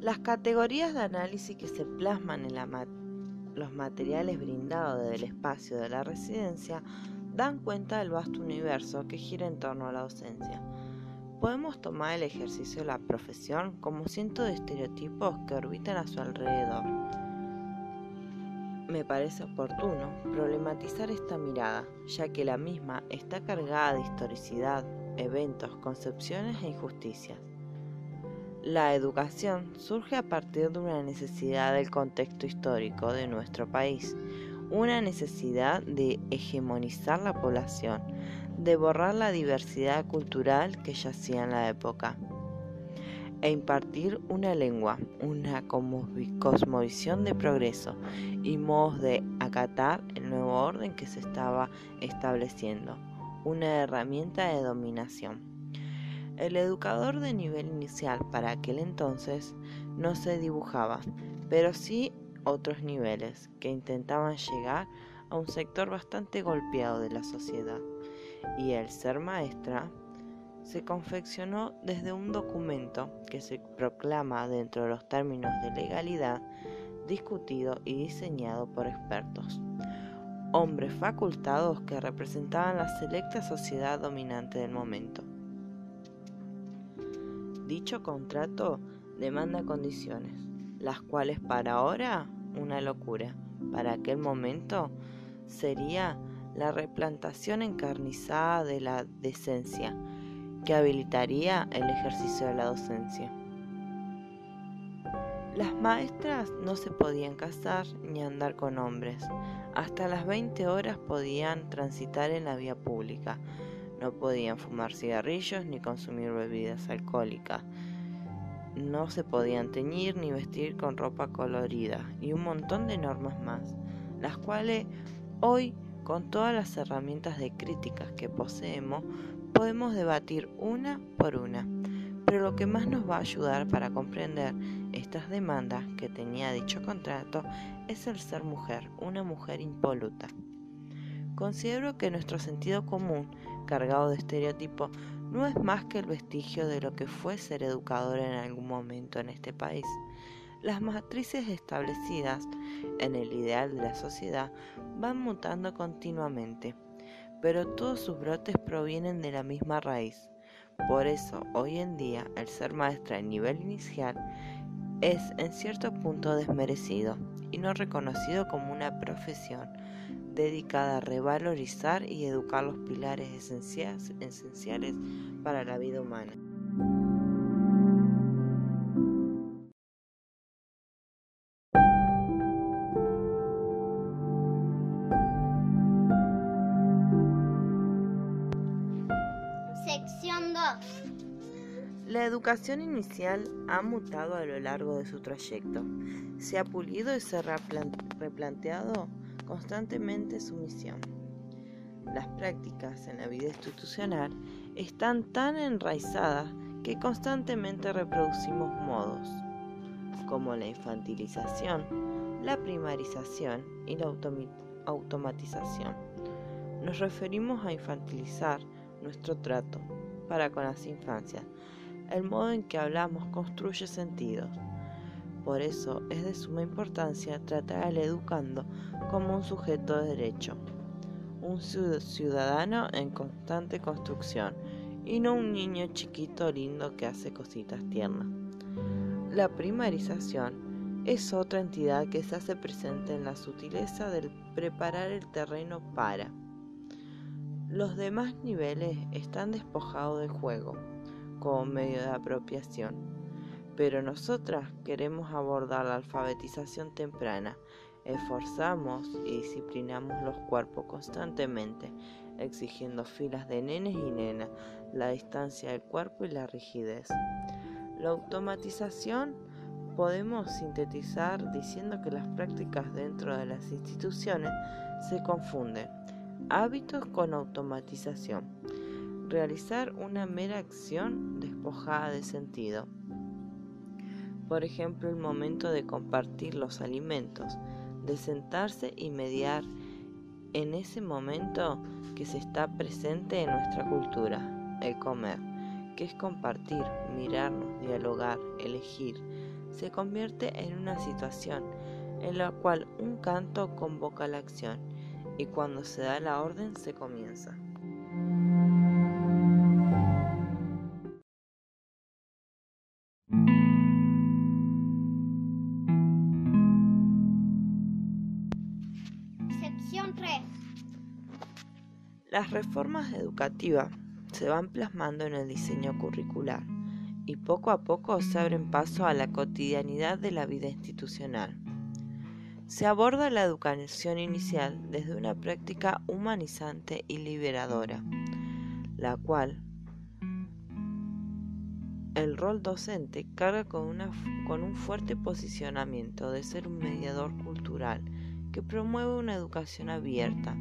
Las categorías de análisis que se plasman en los materiales brindados desde el espacio de la residencia dan cuenta del vasto universo que gira en torno a la docencia. Podemos tomar el ejercicio de la profesión como cientos de estereotipos que orbitan a su alrededor. Me parece oportuno problematizar esta mirada, ya que la misma está cargada de historicidad, eventos, concepciones e injusticias. La educación surge a partir de una necesidad del contexto histórico de nuestro país, una necesidad de hegemonizar la población, de borrar la diversidad cultural que yacía en la época e impartir una lengua, una cosmovisión de progreso y modos de acatar el nuevo orden que se estaba estableciendo, una herramienta de dominación. El educador de nivel inicial para aquel entonces no se dibujaba, pero sí otros niveles que intentaban llegar a un sector bastante golpeado de la sociedad. Y el ser maestra se confeccionó desde un documento que se proclama dentro de los términos de legalidad, discutido y diseñado por expertos. Hombres facultados que representaban la selecta sociedad dominante del momento. Dicho contrato demanda condiciones, las cuales para ahora una locura, para aquel momento sería la replantación encarnizada de la decencia, que habilitaría el ejercicio de la docencia. Las maestras no se podían casar ni andar con hombres. Hasta las 20 horas podían transitar en la vía pública. No podían fumar cigarrillos ni consumir bebidas alcohólicas. No se podían teñir ni vestir con ropa colorida y un montón de normas más, las cuales hoy, con todas las herramientas de críticas que poseemos, podemos debatir una por una, pero lo que más nos va a ayudar para comprender estas demandas que tenía dicho contrato es el ser mujer, una mujer impoluta. Considero que nuestro sentido común, cargado de estereotipos, no es más que el vestigio de lo que fue ser educador en algún momento en este país. Las matrices establecidas en el ideal de la sociedad van mutando continuamente pero todos sus brotes provienen de la misma raíz. Por eso, hoy en día, el ser maestra en nivel inicial es en cierto punto desmerecido y no reconocido como una profesión dedicada a revalorizar y educar los pilares esenciales para la vida humana. La educación inicial ha mutado a lo largo de su trayecto, se ha pulido y se ha replanteado constantemente su misión. Las prácticas en la vida institucional están tan enraizadas que constantemente reproducimos modos, como la infantilización, la primarización y la automatización. Nos referimos a infantilizar nuestro trato para con las infancias, el modo en que hablamos construye sentidos. Por eso es de suma importancia tratar al educando como un sujeto de derecho, un ciudadano en constante construcción y no un niño chiquito lindo que hace cositas tiernas. La primarización es otra entidad que se hace presente en la sutileza del preparar el terreno para. Los demás niveles están despojados del juego como medio de apropiación. Pero nosotras queremos abordar la alfabetización temprana, esforzamos y disciplinamos los cuerpos constantemente, exigiendo filas de nenes y nenas, la distancia del cuerpo y la rigidez. La automatización podemos sintetizar diciendo que las prácticas dentro de las instituciones se confunden, hábitos con automatización realizar una mera acción despojada de sentido. Por ejemplo, el momento de compartir los alimentos, de sentarse y mediar en ese momento que se está presente en nuestra cultura, el comer, que es compartir, mirarnos, dialogar, elegir, se convierte en una situación en la cual un canto convoca la acción y cuando se da la orden se comienza. Sección 3. Las reformas educativas se van plasmando en el diseño curricular y poco a poco se abren paso a la cotidianidad de la vida institucional. Se aborda la educación inicial desde una práctica humanizante y liberadora, la cual el rol docente carga con, con un fuerte posicionamiento de ser un mediador cultural que promueve una educación abierta,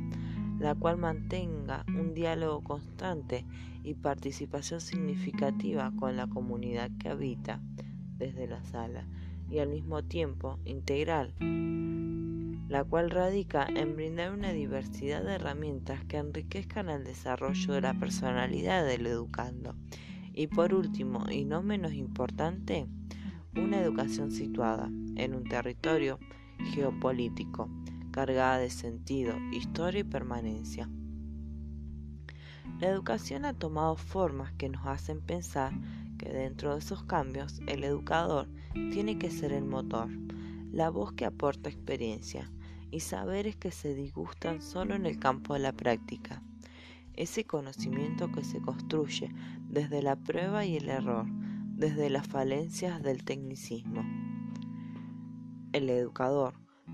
la cual mantenga un diálogo constante y participación significativa con la comunidad que habita desde la sala y al mismo tiempo integral, la cual radica en brindar una diversidad de herramientas que enriquezcan el desarrollo de la personalidad del educando. Y por último, y no menos importante, una educación situada en un territorio geopolítico cargada de sentido, historia y permanencia. La educación ha tomado formas que nos hacen pensar que dentro de esos cambios el educador tiene que ser el motor, la voz que aporta experiencia y saberes que se disgustan solo en el campo de la práctica. Ese conocimiento que se construye desde la prueba y el error, desde las falencias del tecnicismo. El educador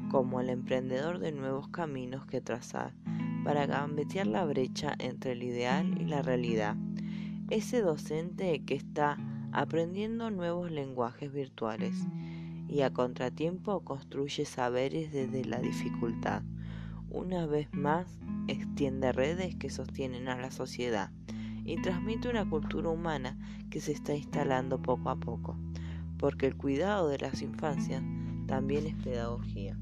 como el emprendedor de nuevos caminos que trazar para gambetear la brecha entre el ideal y la realidad. Ese docente que está aprendiendo nuevos lenguajes virtuales y a contratiempo construye saberes desde la dificultad. Una vez más, extiende redes que sostienen a la sociedad y transmite una cultura humana que se está instalando poco a poco, porque el cuidado de las infancias también es pedagogía.